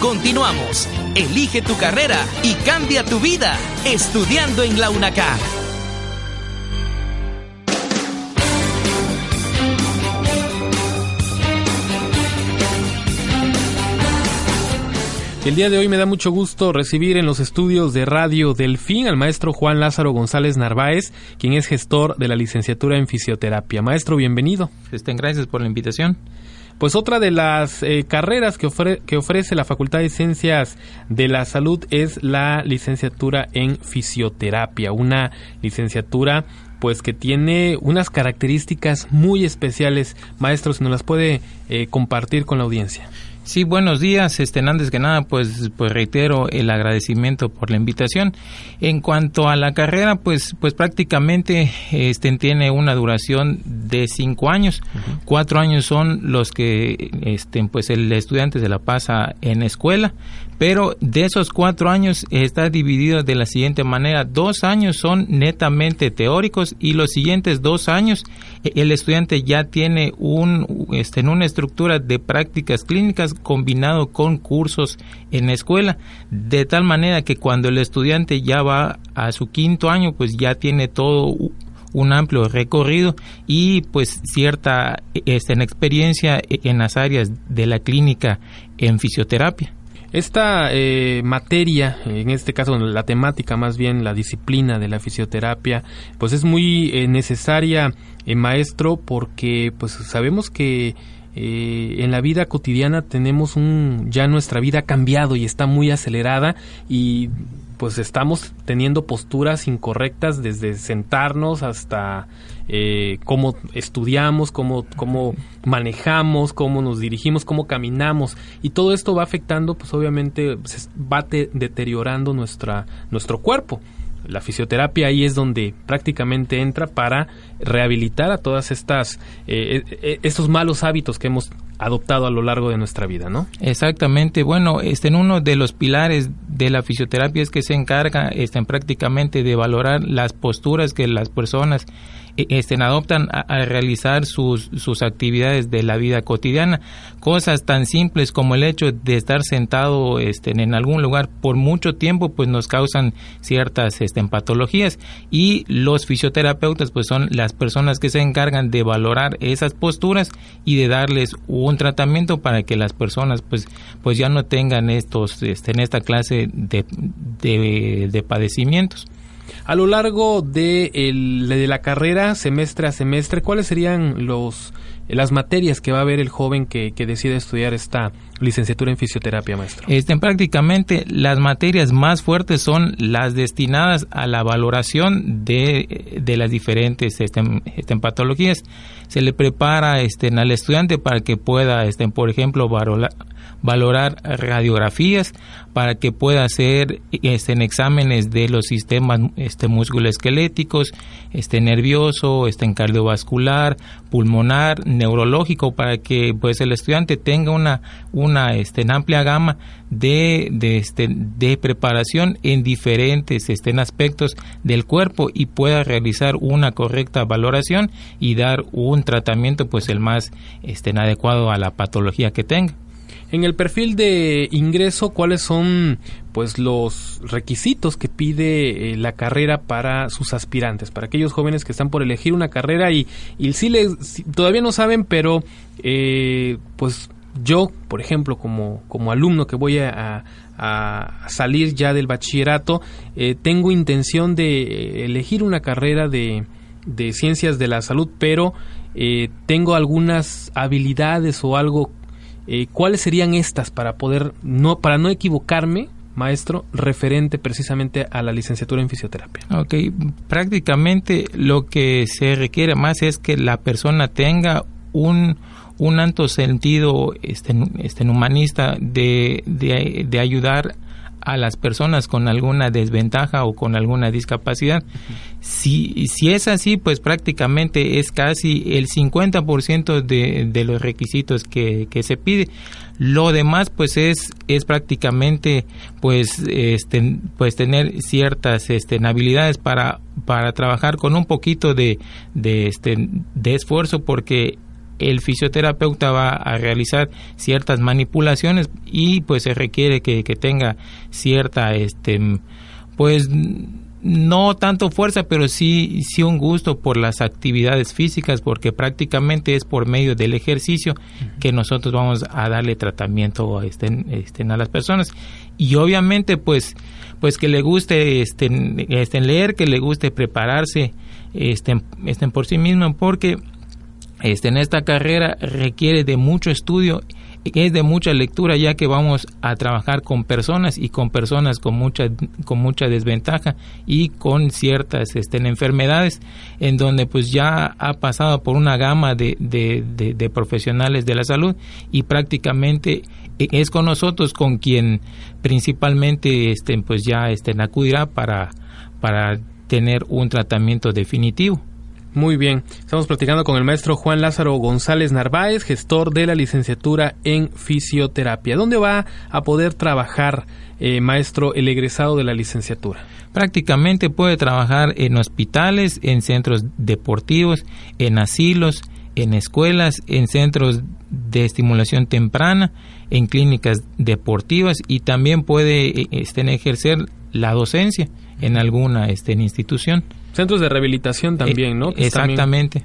Continuamos. Elige tu carrera y cambia tu vida estudiando en la UNACA. El día de hoy me da mucho gusto recibir en los estudios de Radio Delfín al maestro Juan Lázaro González Narváez, quien es gestor de la licenciatura en fisioterapia. Maestro, bienvenido. Estén gracias por la invitación. Pues otra de las eh, carreras que, que ofrece la Facultad de Ciencias de la Salud es la licenciatura en fisioterapia, una licenciatura pues que tiene unas características muy especiales. Maestro, si nos las puede eh, compartir con la audiencia. Sí, buenos días. Este, antes que nada, pues, pues reitero el agradecimiento por la invitación. En cuanto a la carrera, pues, pues prácticamente este, tiene una duración de cinco años. Cuatro años son los que este, pues el estudiante se la pasa en escuela pero de esos cuatro años está dividido de la siguiente manera. Dos años son netamente teóricos y los siguientes dos años eh, el estudiante ya tiene un, este, una estructura de prácticas clínicas combinado con cursos en la escuela, de tal manera que cuando el estudiante ya va a su quinto año, pues ya tiene todo un amplio recorrido y pues cierta este, experiencia en las áreas de la clínica en fisioterapia. Esta eh, materia, en este caso la temática más bien, la disciplina de la fisioterapia, pues es muy eh, necesaria, eh, maestro, porque pues sabemos que en la vida cotidiana tenemos un ya nuestra vida ha cambiado y está muy acelerada y pues estamos teniendo posturas incorrectas desde sentarnos hasta eh, cómo estudiamos, cómo, cómo manejamos, cómo nos dirigimos, cómo caminamos y todo esto va afectando, pues obviamente va deteriorando nuestra, nuestro cuerpo. La fisioterapia ahí es donde prácticamente entra para rehabilitar a todas estas eh, eh, estos malos hábitos que hemos adoptado a lo largo de nuestra vida, ¿no? Exactamente. Bueno, este en uno de los pilares de la fisioterapia es que se encarga este, prácticamente de valorar las posturas que las personas e, estén adoptan a, realizar sus, sus, actividades de la vida cotidiana. Cosas tan simples como el hecho de estar sentado este, en algún lugar por mucho tiempo, pues nos causan ciertas este, patologías. Y los fisioterapeutas, pues son las personas que se encargan de valorar esas posturas y de darles un tratamiento para que las personas, pues, pues ya no tengan estos, este, en esta clase de, de, de padecimientos. A lo largo de, de la carrera, semestre a semestre, ¿cuáles serían los las materias que va a ver el joven que, que decide estudiar esta licenciatura en fisioterapia, maestro? Este, prácticamente las materias más fuertes son las destinadas a la valoración de, de las diferentes este, este, patologías. Se le prepara este, al estudiante para que pueda, este, por ejemplo, valorar radiografías para que pueda hacer este, en exámenes de los sistemas este, musculoesqueléticos, este, nervioso, este, cardiovascular, pulmonar, neurológico, para que pues el estudiante tenga una, una este, amplia gama de, de, este, de preparación en diferentes este, aspectos del cuerpo y pueda realizar una correcta valoración y dar un tratamiento pues el más este, adecuado a la patología que tenga. En el perfil de ingreso, ¿cuáles son pues los requisitos que pide eh, la carrera para sus aspirantes, para aquellos jóvenes que están por elegir una carrera y, y sí les, todavía no saben, pero eh, pues yo, por ejemplo, como, como alumno que voy a, salir ya del bachillerato, eh, tengo intención de elegir una carrera de, de ciencias de la salud, pero tengo algunas habilidades o algo eh, ¿Cuáles serían estas para poder, no, para no equivocarme, maestro, referente precisamente a la licenciatura en fisioterapia? Ok, prácticamente lo que se requiere más es que la persona tenga un, un alto sentido este, este, humanista de, de, de ayudar a las personas con alguna desventaja o con alguna discapacidad. Si, si es así, pues prácticamente es casi el 50% de, de los requisitos que, que se pide. Lo demás, pues es, es prácticamente, pues, este, pues tener ciertas este, habilidades para, para trabajar con un poquito de, de, este, de esfuerzo, porque el fisioterapeuta va a realizar ciertas manipulaciones y pues se requiere que, que tenga cierta este pues no tanto fuerza, pero sí, sí un gusto por las actividades físicas, porque prácticamente es por medio del ejercicio que nosotros vamos a darle tratamiento este, este, a las personas. Y obviamente, pues, pues que le guste este, este, leer, que le guste prepararse este, este, por sí mismo, porque este, en esta carrera requiere de mucho estudio es de mucha lectura ya que vamos a trabajar con personas y con personas con mucha con mucha desventaja y con ciertas este, enfermedades en donde pues ya ha pasado por una gama de, de, profesionales de la salud y prácticamente es con nosotros con quien principalmente este, pues ya este, acudirá para, para tener un tratamiento definitivo. Muy bien, estamos platicando con el maestro Juan Lázaro González Narváez, gestor de la licenciatura en fisioterapia. ¿Dónde va a poder trabajar, eh, maestro, el egresado de la licenciatura? Prácticamente puede trabajar en hospitales, en centros deportivos, en asilos, en escuelas, en centros de estimulación temprana, en clínicas deportivas y también puede eh, este, ejercer la docencia en alguna este, institución. Centros de rehabilitación también, ¿no? exactamente.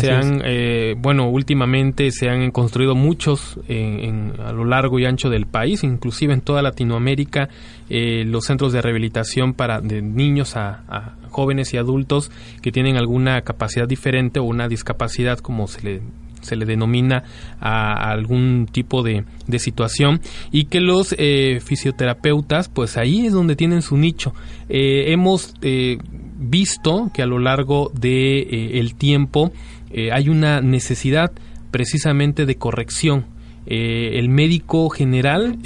se han, eh, bueno, últimamente se han construido muchos en, a lo largo y ancho del país, inclusive en toda Latinoamérica, eh, los centros de rehabilitación para de niños a, jóvenes y adultos que tienen alguna capacidad diferente o una discapacidad, como se le se le denomina a, algún tipo de, de, situación y que los eh, fisioterapeutas pues ahí es donde tienen su nicho hemos visto que a lo largo de eh, el tiempo eh, hay una necesidad precisamente de corrección. Eh, el médico general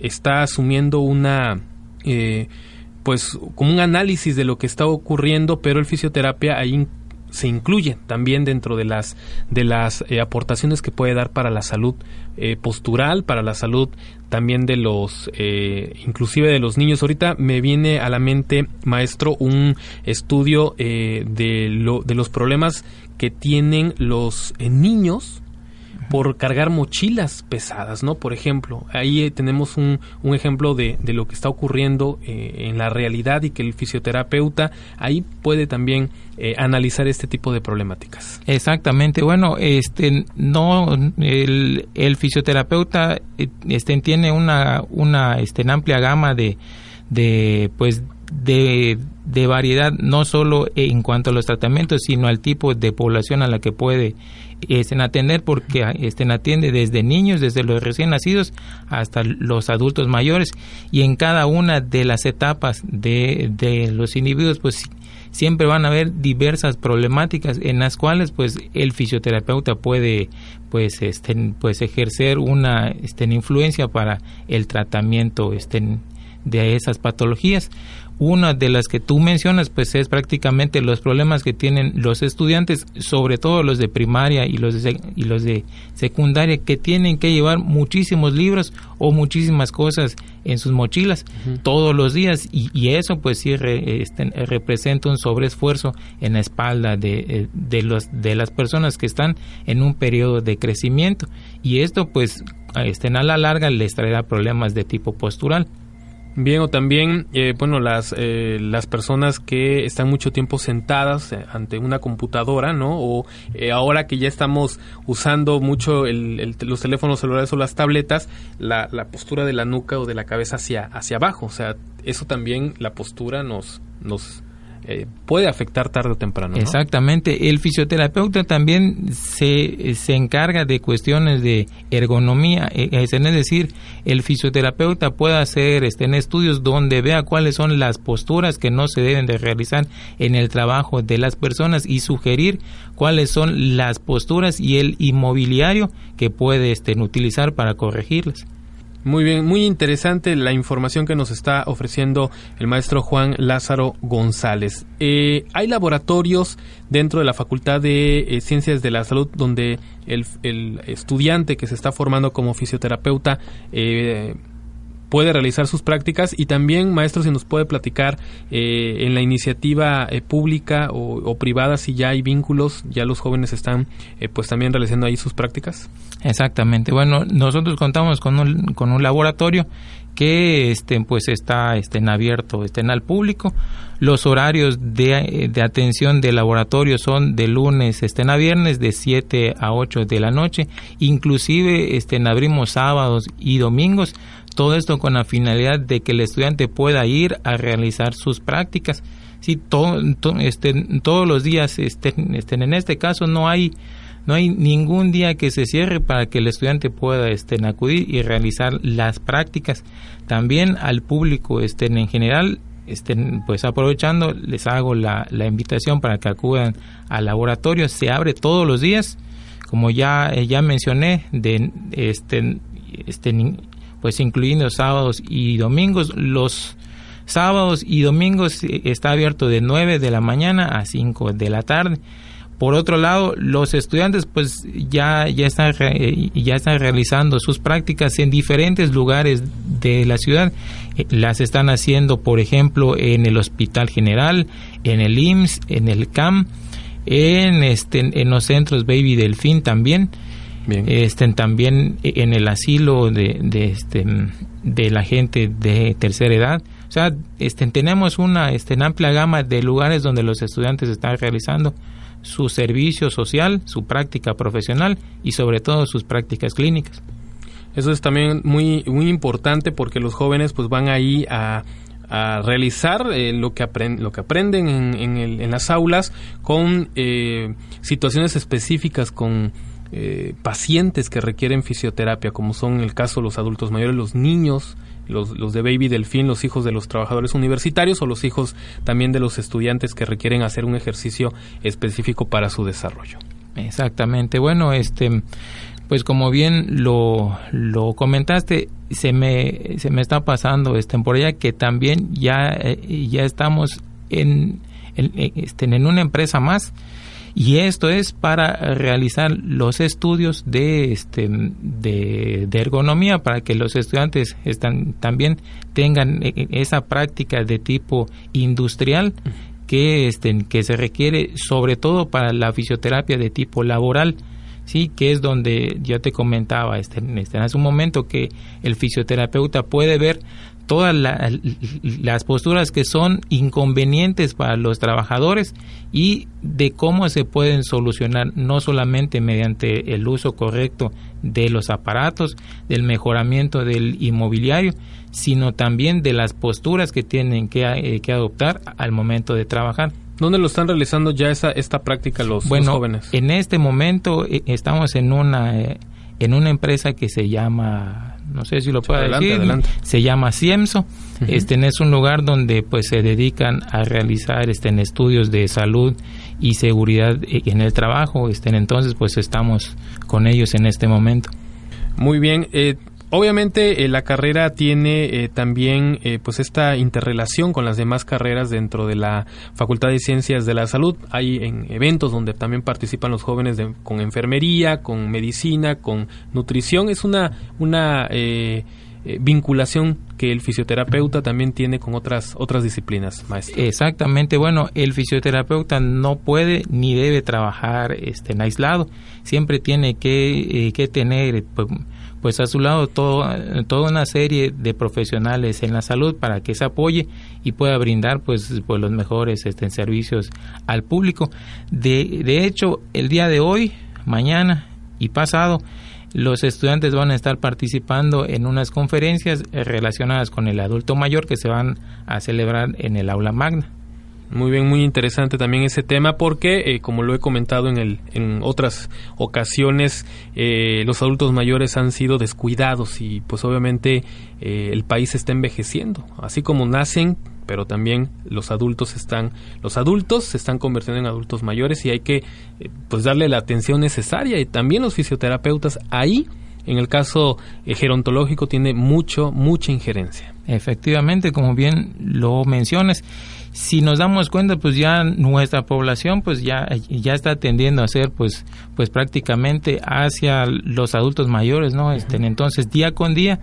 está asumiendo una pues como un análisis de lo que está ocurriendo, pero el fisioterapia ahí se incluye también dentro de las de las eh, aportaciones que puede dar para la salud eh, postural para la salud también de los eh, inclusive de los niños. Ahorita me viene a la mente maestro un estudio de lo, de los problemas que tienen los niños por cargar mochilas pesadas, ¿no? Por ejemplo, ahí eh, tenemos un, un, ejemplo de, de, lo que está ocurriendo eh, en la realidad y que el fisioterapeuta ahí puede también eh, analizar este tipo de problemáticas. Exactamente, bueno, este no el, el fisioterapeuta este tiene una una este amplia gama de de pues de, de, variedad no solo en cuanto a los tratamientos sino al tipo de población a la que puede estén atender porque estén atiende desde niños, desde los recién nacidos hasta los adultos mayores. Y en cada una de las etapas de, de los individuos pues siempre van a haber diversas problemáticas en las cuales pues el fisioterapeuta puede pues este pues ejercer una este, influencia para el tratamiento este, de esas patologías una de las que tú mencionas, pues es prácticamente los problemas que tienen los estudiantes, sobre todo los de primaria y los de, y los de secundaria, que tienen que llevar muchísimos libros o muchísimas cosas en sus mochilas todos los días. Y, eso pues sí este, representa un sobreesfuerzo en la espalda de, eh, de, los, de las personas que están en un periodo de crecimiento. Y esto pues este, a la larga les traerá problemas de tipo postural. Bien, o también, eh, bueno, las, eh, las personas que están mucho tiempo sentadas eh, ante una computadora, ¿no? O ahora que ya estamos usando mucho los teléfonos celulares o las tabletas, la, la postura de la nuca o de la cabeza hacia, hacia abajo. O sea, eso también, la postura nos, nos eh, puede afectar tarde o temprano. Exactamente. El fisioterapeuta también se, se encarga de cuestiones de ergonomía, eh, es decir, el fisioterapeuta puede hacer este, en estudios donde vea cuáles son las posturas que no se deben de realizar en el trabajo de las personas y sugerir cuáles son las posturas y el inmobiliario que puede este, utilizar para corregirlas. Muy bien, muy interesante la información que nos está ofreciendo el maestro Juan Lázaro González. Eh, hay laboratorios dentro de la Facultad de eh, Ciencias de la Salud donde el, estudiante que se está formando como fisioterapeuta eh, puede realizar sus prácticas y también, maestro, si nos puede platicar eh, en la iniciativa eh, pública o, privada, si ya hay vínculos, ya los jóvenes están eh, pues también realizando ahí sus prácticas. Exactamente. Bueno, nosotros contamos con un, con un laboratorio que este, pues está estén abierto, estén al público. Los horarios de, de, atención del laboratorio son de lunes estén a viernes de 7 a 8 de la noche. Inclusive estén abrimos sábados y domingos. Todo esto con la finalidad de que el estudiante pueda ir a realizar sus prácticas. Si todo, este, todos los días estén, estén en este caso no hay no hay ningún día que se cierre para que el estudiante pueda estén, acudir y realizar las prácticas. También al público estén, en general, estén, pues aprovechando, les hago la, la invitación para que acudan al laboratorio. Se abre todos los días, como ya, ya mencioné, de este, este, pues incluyendo sábados y domingos. Los sábados y domingos eh, está abierto de 9 de la mañana a 5 de la tarde. Por otro lado, los estudiantes pues ya, ya, están, ya están realizando sus prácticas en diferentes lugares de la ciudad. Eh, las están haciendo, por ejemplo, en el Hospital General, en el IMSS, en el CAM, en, este, en los centros Baby Delfín también. Estén también en el asilo de, de, este, de la gente de tercera edad. O sea, este, tenemos una este, amplia gama de lugares donde los estudiantes están realizando su servicio social, su práctica profesional y sobre todo sus prácticas clínicas. Eso es también muy, muy importante porque los jóvenes pues van ahí a, realizar eh, lo, que lo que aprenden en, en, las aulas con eh, situaciones específicas, con eh, pacientes que requieren fisioterapia, como son el caso los adultos mayores, los niños, los, los de Baby Delfín, los hijos de los trabajadores universitarios o los hijos también de los estudiantes que requieren hacer un ejercicio específico para su desarrollo. Exactamente. Bueno, este, pues como bien lo, lo comentaste, se me, se me está pasando este, por allá que también ya, eh, ya estamos en, en, este, en una empresa más y esto es para realizar los estudios de, este, de, ergonomía para que los estudiantes están, también tengan e, e, esa práctica de tipo industrial que, este, que se requiere sobre todo para la fisioterapia de tipo laboral sí que es donde yo te comentaba este, este, hace un momento que el fisioterapeuta puede ver todas las posturas que son inconvenientes para los trabajadores y de cómo se pueden solucionar no solamente mediante el uso correcto de los aparatos, del mejoramiento del inmobiliario, sino también de las posturas que tienen que, eh, adoptar al momento de trabajar. ¿Dónde lo están realizando ya esa, esta práctica los, bueno, jóvenes? En este momento eh, estamos en una, eh, en una empresa que se llama no sé si lo puedo decir, se llama CIEMSO. Este es un lugar donde pues se dedican a realizar este en estudios de salud y seguridad e, en el trabajo. Este, entonces pues estamos con ellos en este momento. Muy bien, eh, Obviamente eh, la carrera tiene eh, también eh, pues esta interrelación con las demás carreras dentro de la Facultad de Ciencias de la Salud. Hay en eventos donde también participan los jóvenes con enfermería, con medicina, con nutrición. Es una una vinculación que el fisioterapeuta también tiene con otras otras disciplinas, maestro. Exactamente. Bueno, el fisioterapeuta no puede ni debe trabajar este, en aislado. Siempre tiene que, que tener pues, pues a su lado toda una serie de profesionales en la salud para que se apoye y pueda brindar pues, pues los mejores este, servicios al público. De, de hecho, el día de hoy, mañana y pasado, los estudiantes van a estar participando en unas conferencias relacionadas con el adulto mayor que se van a celebrar en el aula magna. Muy bien, muy interesante también ese tema porque, eh, como lo he comentado en, el, en otras ocasiones, eh, los adultos mayores han sido descuidados y pues obviamente eh, el país está envejeciendo. Así como nacen, pero también los adultos están, los adultos se están convirtiendo en adultos mayores y hay que pues darle la atención necesaria. Y también los fisioterapeutas ahí en el caso gerontológico tiene mucho, mucha injerencia. Efectivamente, como bien lo mencionas, si nos damos cuenta pues ya nuestra población pues ya ya está tendiendo a ser pues pues prácticamente hacia los adultos mayores no este, entonces día con día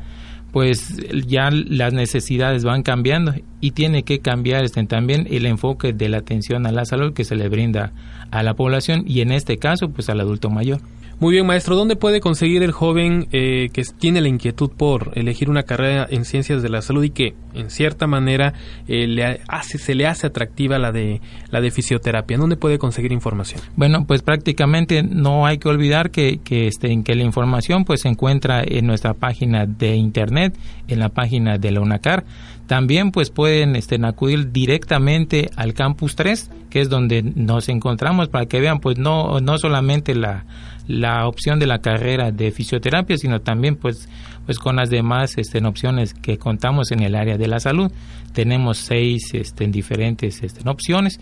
pues ya las necesidades van cambiando y tiene que cambiar este, también el enfoque de la atención a la salud que se le brinda a la población y en este caso pues al adulto mayor. Muy bien, maestro. ¿Dónde puede conseguir el joven eh, que tiene la inquietud por elegir una carrera en ciencias de la salud y que, en cierta manera, eh, le hace, se le hace atractiva la de la de fisioterapia? ¿Dónde puede conseguir información? Bueno, pues prácticamente no hay que olvidar que, que, este, que la información pues se encuentra en nuestra página de internet, en la página de la UNACAR. También pues pueden este, acudir directamente al campus 3, que es donde nos encontramos para que vean pues no no solamente la la opción de la carrera de fisioterapia, sino también pues, pues con las demás este, opciones que contamos en el área de la salud. Tenemos seis este, diferentes este, opciones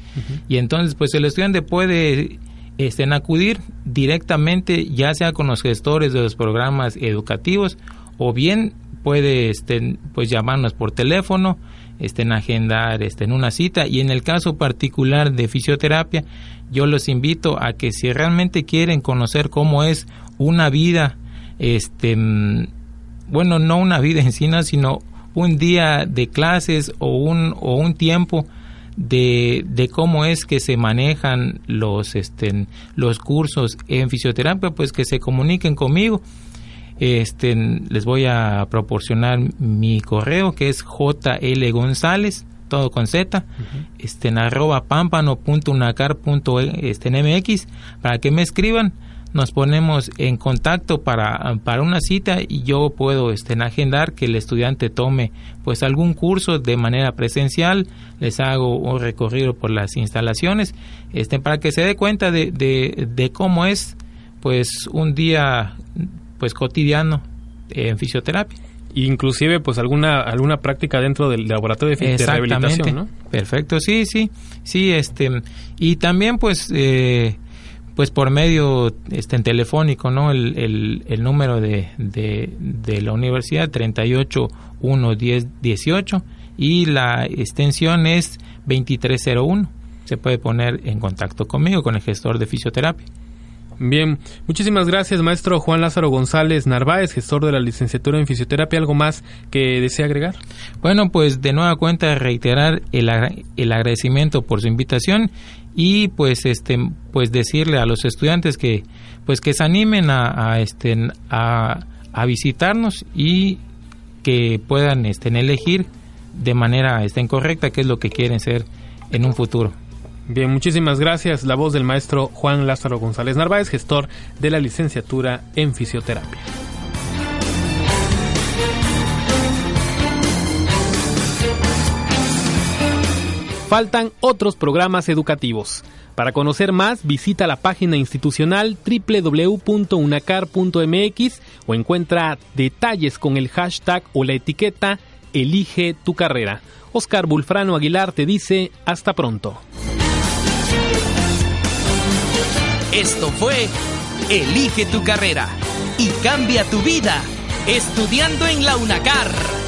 y entonces pues el estudiante puede este, acudir directamente ya sea con los gestores de los programas educativos o bien puede este, pues llamarnos por teléfono, este, en agendar este, en una cita y en el caso particular de fisioterapia yo los invito a que si realmente quieren conocer cómo es una vida, este, mm, bueno, no una vida en sí, sino un día de clases o un, o un tiempo de, de, cómo es que se manejan los, este, los cursos en fisioterapia, pues que se comuniquen conmigo. Este, les voy a proporcionar mi correo que es JL González todo con Z, este, en arroba este, mx, para que me escriban, nos ponemos en contacto para, para una cita y yo puedo este, agendar que el estudiante tome pues algún curso de manera presencial, les hago un recorrido por las instalaciones, este, para que se dé cuenta de, de, de cómo es pues un día pues cotidiano en fisioterapia inclusive pues alguna alguna práctica dentro del laboratorio de, rehabilitación, ¿no? Perfecto, sí, sí, sí, este y también pues eh, pues por medio este en telefónico, ¿no? El, el, el número de, de, de, la universidad 38 1 10 18 y la extensión es 2301. Se puede poner en contacto conmigo con el gestor de fisioterapia. Bien, muchísimas gracias, maestro Juan Lázaro González Narváez, gestor de la licenciatura en fisioterapia. ¿Algo más que desea agregar? Bueno, pues de nueva cuenta reiterar el, el agradecimiento por su invitación y pues este pues decirle a los estudiantes que pues que se animen a, este a, a, visitarnos y que puedan este, elegir de manera este, correcta qué es lo que quieren ser en un futuro. Bien, muchísimas gracias. La voz del maestro Juan Lázaro González Narváez, gestor de la licenciatura en fisioterapia. Faltan otros programas educativos. Para conocer más, visita la página institucional www.unacar.mx o encuentra detalles con el hashtag o la etiqueta Elige tu carrera. Oscar Bulfrano Aguilar te dice hasta pronto. Esto fue Elige tu carrera y cambia tu vida estudiando en la UNACAR.